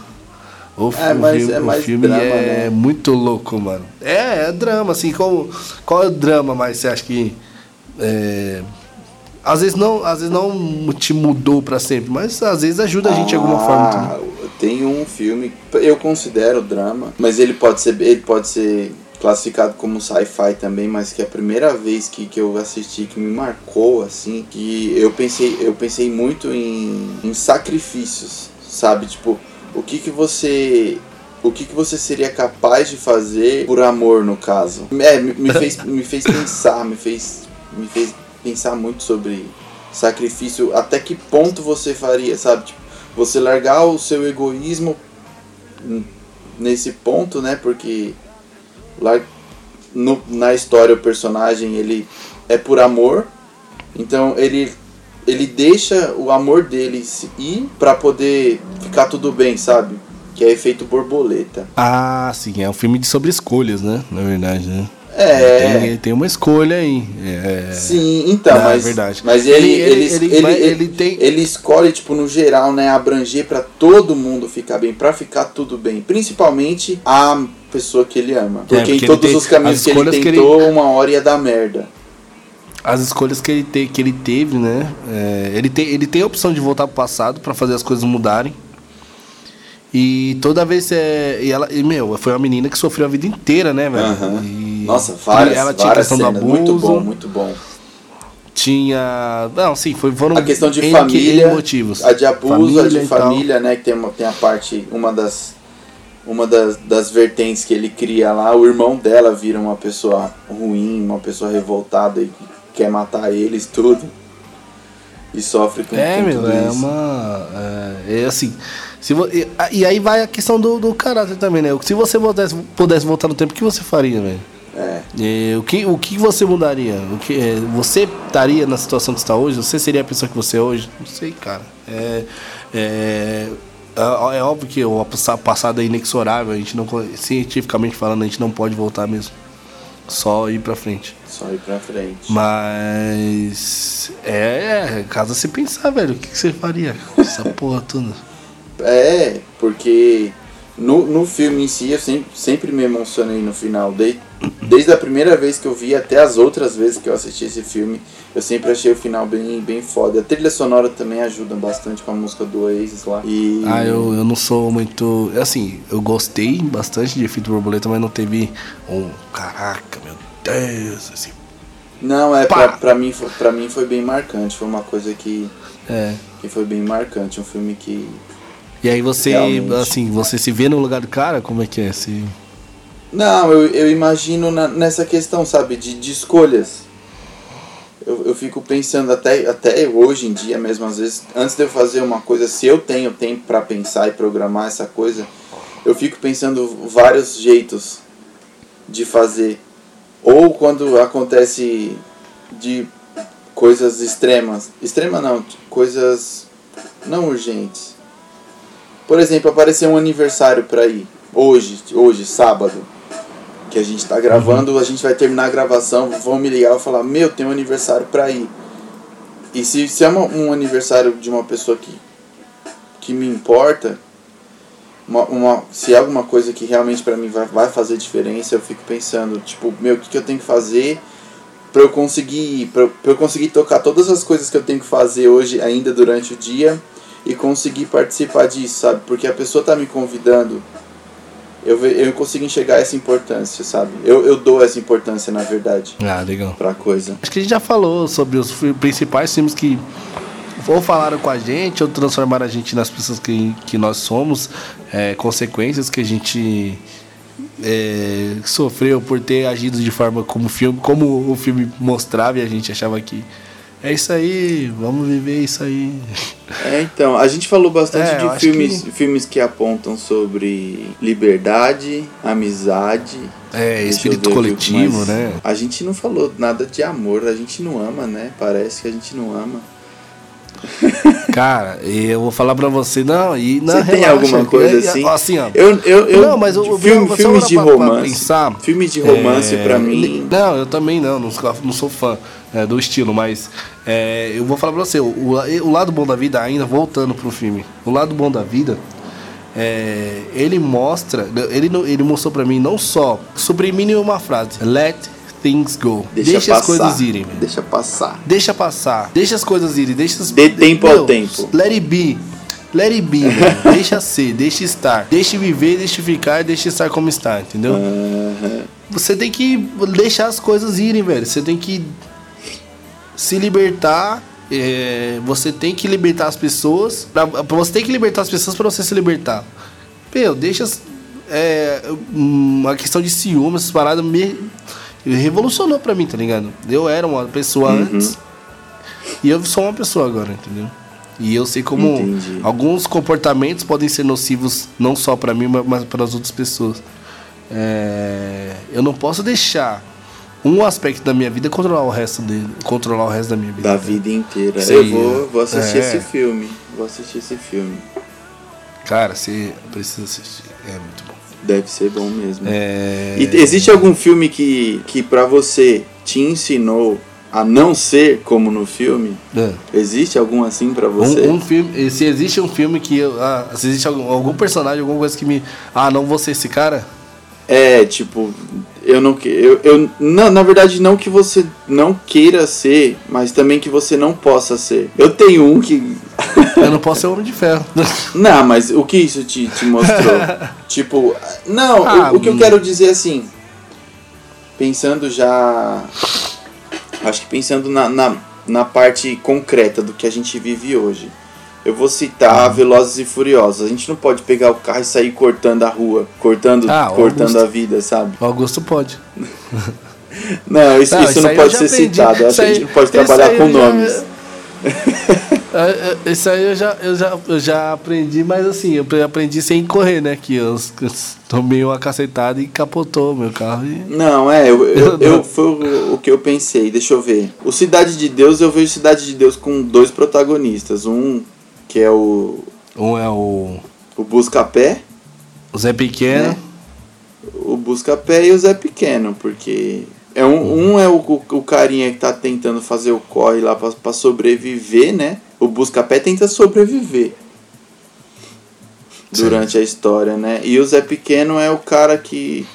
O, É, filme, é o mais filme drama, é né? muito louco, mano. É, é drama, assim, qual, qual é o drama, mas você acha que. é, às vezes não, às vezes não te mudou pra sempre, mas às vezes ajuda a gente de alguma forma. também. Ah, Tem um filme, eu considero drama, mas ele pode ser, ele pode ser classificado como sci-fi também, mas que é a primeira vez que, que eu assisti que me marcou assim, que eu pensei, eu pensei muito em, em sacrifícios, sabe? Tipo, o que que você o que, que você seria capaz de fazer por amor, no caso? É, me, me fez, me fez pensar, me fez, me fez pensar muito sobre sacrifício. Até que ponto você faria, sabe? Tipo, você largar o seu egoísmo nesse ponto, né? Porque lá no, na história o personagem ele é por amor, então ele ele deixa o amor dele ir pra poder ficar tudo bem, sabe? Que é efeito borboleta. Ah, sim, é um filme de sobre escolhas, né? Na verdade, né? É. Tem, tem uma escolha aí. É, Sim, então, Ah, é mas, verdade. mas ele, Ele- ele, ele- ele, ele tem- ele escolhe, tipo, no geral, né, abranger pra todo mundo ficar bem, pra ficar tudo bem. Principalmente a pessoa que ele ama. Porque, É, porque em todos os caminhos que ele escolhas que ele- tentou, uma hora ia dar merda. as escolhas que ele, te, que ele teve, né? É, ele, tem, ele tem a opção de voltar pro passado pra fazer as coisas mudarem. E toda vez é. E ela, e, meu, foi uma menina que sofreu a vida inteira, né, velho? Aham. E- Nossa, várias, ela tinha várias questão do cenas. abuso. Muito bom, muito bom. Tinha. Não, sim, foi, foram A questão de N- família, N motivos. a de abuso, a Família de e tal. família, né, que tem, uma, tem a parte, uma das uma das, das vertentes que ele cria lá, o irmão dela vira uma pessoa ruim, uma pessoa revoltada e quer matar eles, tudo. E sofre com, É, com meu, tudo é isso. uma. É, é assim. Se vo, e, a- e aí vai a questão do, do caráter também, né? Se você pudesse, pudesse voltar no tempo, o que você faria, velho? É. É, o, que, o que você mudaria? O que, é, você estaria na situação que está hoje? Você seria a pessoa que você é hoje? Não sei, cara. É, é, é, é óbvio que o passa- passado é inexorável, a gente não, cientificamente falando, a gente não pode voltar mesmo. Só ir pra frente. Só ir pra frente. Mas. É, é caso você pensar, velho, o que, que você faria? com Essa porra toda. É, porque no, no filme em si eu sempre, sempre me emocionei no final. De, desde a primeira vez que eu vi até as outras vezes que eu assisti esse filme, eu sempre achei o final bem, bem foda. A trilha sonora também ajuda bastante com a música do Oasis lá. E Ah, eu, eu não sou muito. Assim, eu gostei bastante de Efeito Borboleta, mas não teve um. Caraca, meu Deus, assim. Não, é, pra, pra, mim, foi- pra mim foi bem marcante. Foi uma coisa que, É. que foi bem marcante. Um filme que. E aí você, Realmente. assim, você se vê no lugar do cara? Como é que é? Se... Não, eu, eu imagino na- nessa questão, sabe, de, de escolhas. Eu, eu fico pensando até, até hoje em dia mesmo, às vezes, antes de eu fazer uma coisa, se eu tenho tempo para pensar e programar essa coisa, eu fico pensando vários jeitos de fazer. Ou quando acontece de coisas extremas. Extrema não, coisas não urgentes. Por exemplo, apareceu um aniversário pra ir. Hoje, hoje, sábado. Que a gente tá gravando, a gente vai terminar a gravação, vão me ligar e falar, meu, tem um aniversário pra ir. E se, se é uma- um aniversário de uma pessoa que, que me importa, uma, uma- se é alguma coisa que realmente pra mim vai, vai fazer diferença, eu fico pensando, tipo, meu, o que, que eu tenho que fazer pra eu conseguir ir, pra, pra eu conseguir tocar todas as coisas que eu tenho que fazer hoje ainda durante o dia e conseguir participar disso, sabe? Porque a pessoa tá me convidando, eu, eu consigo enxergar essa importância, sabe? Eu, eu dou essa importância, na verdade, Ah, legal. pra coisa. Acho que a gente já falou sobre os principais filmes que ou falaram com a gente ou transformaram a gente nas pessoas que, que nós somos, é, consequências que a gente é, sofreu por ter agido de forma como o filme, como o filme mostrava e a gente achava que é isso aí, vamos viver isso aí. É, então, a gente falou bastante É, eu de filmes, que- filmes que apontam sobre liberdade, amizade. É, eu espírito aqui coletivo, né? A gente não falou nada de amor, a gente não ama, né? Parece que a gente não ama. Cara, eu vou falar pra você, não, e não, Você tem relaxa, alguma coisa é, assim? Assim, ó. Eu, eu, eu, Não, mas o- filme- filmes de pra- pra romance. pensar, filmes de romance É, pra mim. Não, eu também não, não sou, não sou fã é, do estilo, mas é, eu vou falar pra você, o, o lado bom da vida, ainda voltando pro filme, o lado bom da vida, é, ele mostra, ele, ele mostrou pra mim não só suprimindo uma frase, let things go, Deixa, deixa, as coisas irem, velho. Deixa passar. Deixa passar, deixa as coisas irem, deixa as... Dê tempo ao Meu, tempo. Let it be. Let it be, deixa ser, deixa estar. Deixa viver, deixa ficar, deixa estar como está, entendeu? Você tem que deixar as coisas irem, velho. Você tem que se libertar. é, você tem que libertar as pessoas. Pra, você tem que libertar as pessoas pra você se libertar. Meu, deixa. É, uma questão de ciúme, essas paradas me revolucionou pra mim, tá ligado? Eu era uma pessoa Uhum. antes e eu sou uma pessoa agora, entendeu? E eu sei como Entendi. alguns comportamentos podem ser nocivos não só pra mim, mas- mas para as outras pessoas. É, eu não posso deixar um aspecto da minha vida controlar o resto dele, controlar o resto da minha vida. Da vida inteira. Sim, eu vou, vou assistir é. esse filme. Vou assistir esse filme. Cara, você precisa assistir. É muito bom. Deve ser bom mesmo. É... E existe algum filme que, que pra você te ensinou a não ser como no filme? É. Existe algum assim pra você? Um, um filme, se existe um filme que eu, ah, se existe algum, algum personagem, alguma coisa que me, ah, não vou ser esse cara, É, tipo, eu não que eu, eu não, na verdade não que você não queira ser, mas também que você não possa ser. Eu tenho um que eu não posso ser homem de ferro. Não, mas o que isso te, te mostrou? tipo, não, Ah, o, o que eu hum. quero dizer assim, pensando já. Acho que pensando na, na, na parte concreta do que a gente vive hoje. Eu vou citar Velozes e Furiosos. A gente não pode pegar o carro e sair cortando a rua, cortando, Ah, cortando Augusto. a vida, sabe? O Augusto pode. Não, isso Não, isso não pode eu ser aprendi. citado. Eu acho que a gente não pode trabalhar com eu já- nomes. É, é, Isso aí eu já, eu, já, eu já aprendi, mas assim, eu aprendi sem correr, né? Que eu s- tomei uma cacetada e capotou meu carro. E... Não, é, eu, eu, Eu eu- foi o, o que eu pensei. Deixa eu ver. O Cidade de Deus, eu vejo Cidade de Deus com dois protagonistas. Um que é o, Um é o, o Buscapé, o Zé Pequeno. né? O Buscapé e o Zé Pequeno, porque é um, um é o, o, o carinha que tá tentando fazer o corre lá pra, pra sobreviver, né? O Buscapé tenta sobreviver durante a história, né? E o Zé Pequeno é o cara que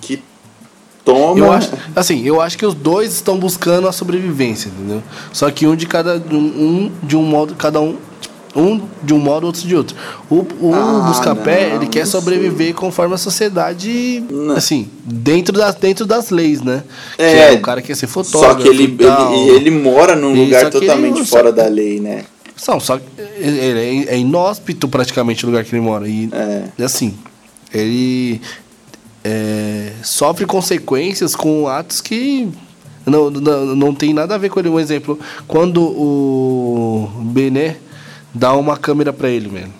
que toma Eu acho, assim, eu acho que os dois estão buscando a sobrevivência, entendeu? Só que um de cada um, um de um modo, cada um um de um modo, outro de outro. O, o Ah, Buscapé, não, ele quer sobreviver conforme a sociedade, Não. assim, dentro das, dentro das leis, né? É, que o cara quer ser fotógrafo Só que ele, e ele, ele mora num E lugar que ele- totalmente só- fora da lei, né? Não, só que ele é, é inóspito praticamente o lugar que ele mora. E É. assim, ele é, sofre consequências com atos que não, não, não tem nada a ver com ele. Um exemplo, quando o Bené dá uma câmera pra ele, mano.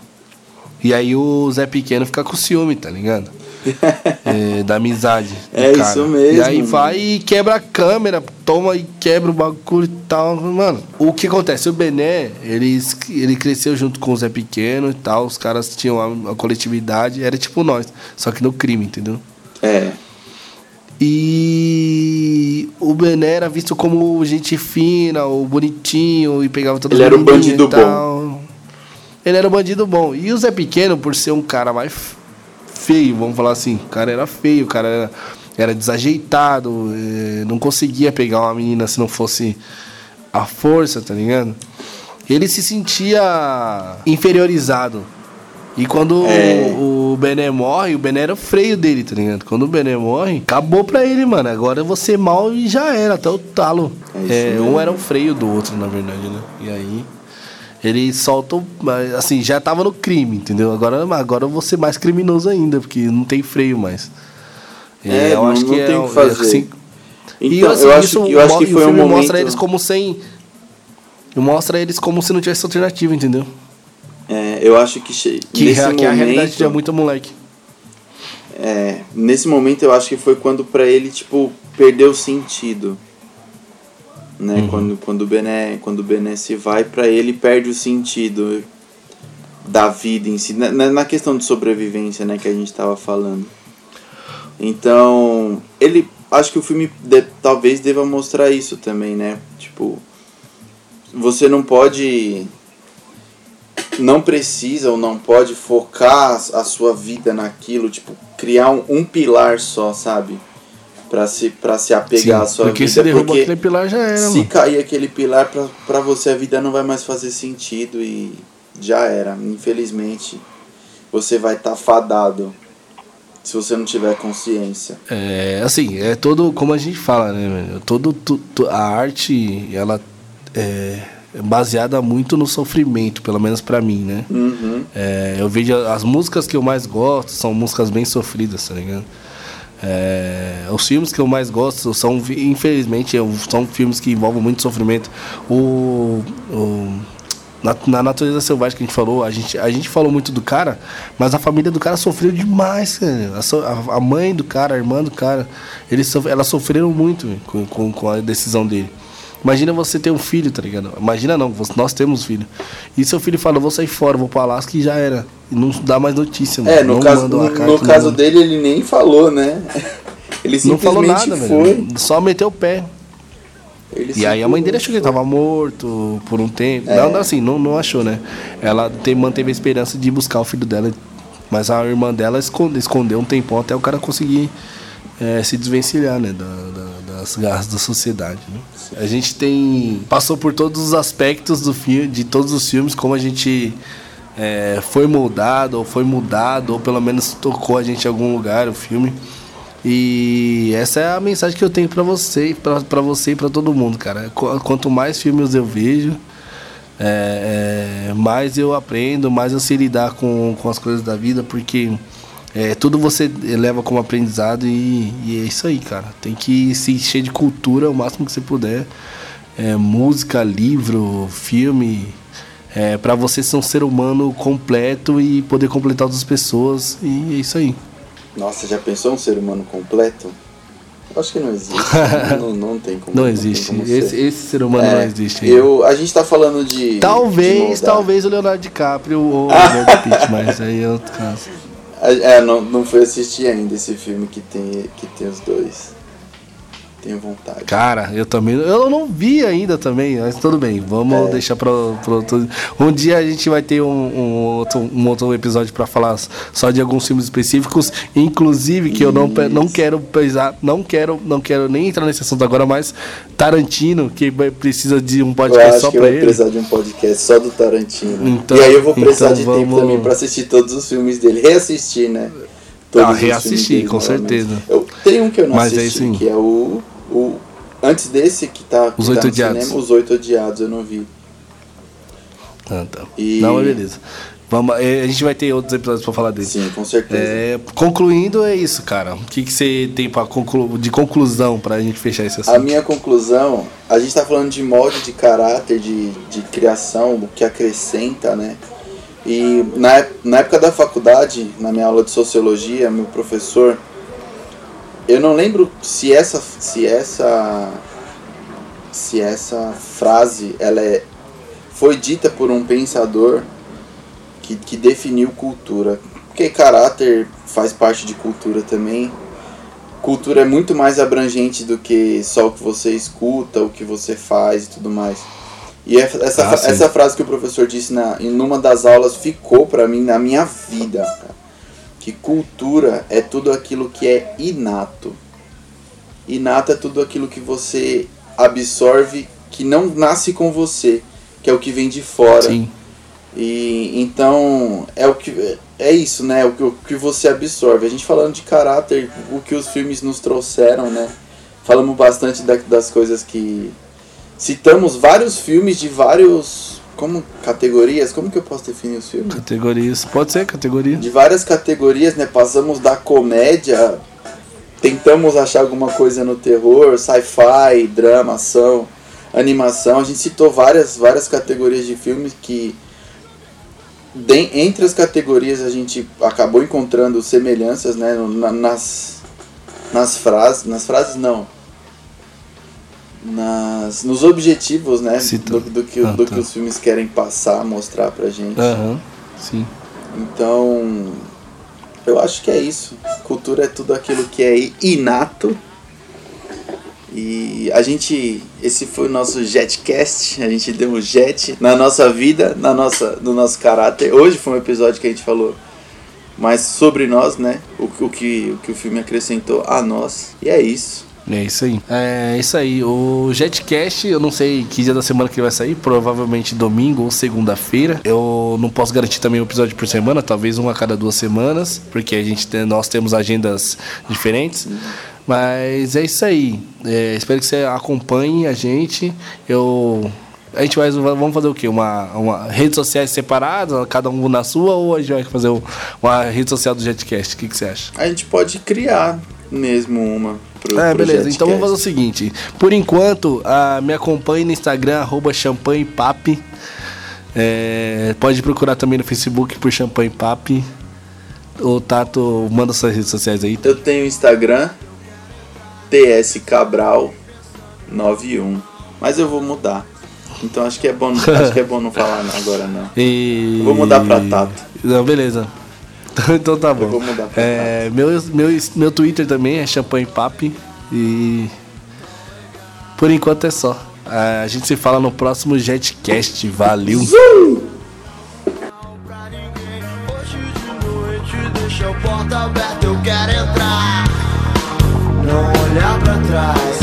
E aí o Zé Pequeno fica com ciúme, tá ligado? é, da amizade. É cara. isso mesmo, E aí mano. vai e quebra a câmera, toma e quebra o bagulho e tal. Mano, o que acontece? O Bené, ele, ele cresceu junto com o Zé Pequeno e tal. Os caras tinham a, a coletividade, era tipo nós, só que no crime, entendeu? É. E o Bené era visto como gente fina, o bonitinho, e pegava todo Ele era mundo bandido tal. Ele era o bandido bom. E o Zé Pequeno, por ser um cara mais feio, vamos falar assim, o cara era feio, o cara era, era desajeitado, eh, não conseguia pegar uma menina se não fosse a força, tá ligado? Ele se sentia inferiorizado. E quando É. o, o Bené morre, o Bené era o freio dele, tá ligado? Quando o Bené morre, acabou pra ele, mano. Agora ser mal e já era, até o talo. É É, um era o freio do outro, na verdade, né? E aí. Ele solta, assim, já tava no crime, entendeu? Agora, agora eu vou ser mais criminoso ainda, porque não tem freio mais. É, não- não tem o que fazer. assim, e Então, assim, eu acho, isso, que- eu acho que e foi o um momento... mostra eles como sem. Mostra eles como se não tivesse alternativa, entendeu? É, eu acho que. Que, nesse é- que é a realidade momento... de muito moleque. É, nesse momento eu acho que foi quando pra ele, tipo, perdeu o sentido. Né? Uhum. Quando, quando, o Bené, quando o Bené se vai, pra ele perde o sentido da vida em si. Na, na questão de sobrevivência, né, que a gente tava falando. Então, ele. Acho que o filme de- talvez deva mostrar isso também, né? Tipo, você não pode não precisa ou não pode focar a sua vida naquilo, tipo, criar um, um pilar só, sabe? Pra se, pra se apegar à sua porque vida. se derruba porque aquele pilar já era, se mano. cair aquele pilar, pra, pra você a vida não vai mais fazer sentido e já era. Infelizmente, você vai estar fadado se você não tiver consciência. É, assim, é todo, como a gente fala, né? Todo, tu- tu- a arte, ela é baseada muito no sofrimento, pelo menos pra mim, né? Uhum. É, eu vejo as músicas que eu mais gosto são músicas bem sofridas, tá ligado? É, os filmes que eu mais gosto são, infelizmente, são filmes que envolvem muito sofrimento. O, o- na, na natureza selvagem que a gente falou, a gente, a gente falou muito do cara, mas a família do cara sofreu demais. A, a- mãe do cara, a irmã do cara, eles, elas sofreram muito com, com, com a decisão dele. Imagina você ter um filho, tá ligado? Imagina não, nós temos filho. E seu filho fala, vou sair fora, vou pra Alasca e já era. Não dá mais notícia, mano. É, no não caso, no, caso manda- dele, ele nem falou, né? Ele Não falou simplesmente nada, foi. velho. Só meteu o pé. Ele E aí a mãe dele achou que ele simplesmente tava morto por um tempo. É. Não, não, assim, não, não achou, né? Ela te- manteve a esperança de buscar o filho dela. Mas a irmã dela esconde, escondeu um tempão até o cara conseguir eh, se desvencilhar, né? Da, da- das garras da sociedade. Né? A gente tem. Passou por todos os aspectos do filme, de todos os filmes, como a gente. eh, foi moldado, ou foi mudado, ou pelo menos tocou a gente em algum lugar o filme. E essa é a mensagem que eu tenho pra você, pra você e pra todo mundo, cara. Qu- Quanto mais filmes eu vejo, é, é, mais eu aprendo, mais eu sei lidar com, com as coisas da vida, porque é, tudo você leva como aprendizado e, e é isso aí, cara. Tem que se encher de cultura o máximo que você puder. É, música, livro, filme, é, para você ser um ser humano completo e poder completar outras pessoas. E é isso aí. Nossa, já pensou um ser humano completo? Acho que não existe. não, não tem como. Não existe. como Esse, ser. esse ser humano É, não existe. Eu, a gente tá falando de. de Talvez, moldar. talvez o Leonardo DiCaprio ou o Brad Pitt, mas aí é outro caso. É, não, não fui assistir ainda esse filme que tem, que tem os dois. Tenho vontade. Cara, eu também. Eu não vi ainda também, mas tudo bem. Vamos É. deixar pra outro. Um dia a gente vai ter um, um outro, um outro episódio pra falar só de alguns filmes específicos. Inclusive, que eu não, não Isso. quero pesar, não quero, não quero nem entrar nesse assunto agora, mas Tarantino, que precisa de um podcast só vou ele. precisar de um podcast só do Tarantino. Então- e aí eu vou precisar então de vamos- tempo também pra assistir todos os filmes dele. Reassistir, né? Todos Ah, reassistir, com certeza. Eu tenho um que eu não Mas assisti, sim. que é o, o. Antes desse que tá, que Os tá Oito Odiados. cinema, Os Oito Odiados, eu não vi. Ah, tá. E- Não, mas beleza. Vamos, eh, a gente vai ter outros episódios pra falar dele. Sim, com certeza. É, concluindo, é isso, cara. O que, que você tem pra conclu de conclusão pra gente fechar esse A assunto? minha conclusão, a gente tá falando de molde de caráter, de, de criação, o que acrescenta, né? E na, na época da faculdade, na minha aula de sociologia, meu professor, eu não lembro se essa se essa se essa frase ela é, foi dita por um pensador que, que definiu cultura. Porque caráter faz parte de cultura também. Cultura é muito mais abrangente do que só o que você escuta, o que você faz e tudo mais. E essa, Ah, essa frase que o professor disse na, em uma das aulas ficou pra mim na minha vida. cara. Que cultura é tudo aquilo que é inato. Inato é tudo aquilo que você absorve, que não nasce com você, que é o que vem de fora. Sim. E então é o que é isso, né? O que, o que você absorve. A gente falando de caráter, o que os filmes nos trouxeram, né? Falamos bastante da- das coisas que citamos vários filmes de vários como categorias, como que eu posso definir os filmes? Categorias. Pode ser categoria. De várias categorias, né? Passamos da comédia, tentamos achar alguma coisa no terror, sci-fi, drama, ação, animação. A gente citou várias várias categorias de filmes que de- entre as categorias a gente acabou encontrando semelhanças, né, nas nas frases, nas frases não. Nas, nos objetivos, né, do, do que, Ah, do tá. que os filmes querem passar, mostrar pra gente. Aham. Sim. Então, eu acho que é isso. Cultura é tudo aquilo que é inato. E a gente, esse foi o nosso Jetcast. A gente deu um jet na nossa vida, na nossa, no nosso caráter. Hoje foi um episódio que a gente falou mais sobre nós, né? O, o, que, o que o filme acrescentou a nós. E é isso. É isso aí. É isso aí. O Jetcast, eu não sei que dia da semana que ele vai sair, provavelmente domingo ou segunda-feira. Eu não posso garantir também um episódio por semana, talvez um a cada duas semanas, porque a gente tem, nós temos agendas diferentes. Mas é isso aí. É, espero que você acompanhe a gente. Eu a gente vai vamos fazer o quê? Uma, uma redes sociais separadas, cada um na sua, ou a gente vai fazer um- uma rede social do Jetcast? O que, que você acha? A gente pode criar mesmo uma pro, É, beleza. Então vamos fazer o seguinte. Por enquanto, ah, me acompanhe no Instagram, arroba champanhepap. É, pode procurar também no Facebook por Champanhe Pap. O Tato manda suas redes sociais aí. Eu tenho o Instagram TS Cabral 91, mas eu vou mudar. Então acho que é bom, acho que é bom não falar agora não. E... Vou mudar pra Tato. Não, beleza. Então tá bom. vou mudar pra é, meu, meu, meu Twitter também é Champanhe Pap. E por enquanto é só. A gente se fala no próximo Jetcast. Valeu! porta aberta, eu quero entrar. Não olhar pra trás.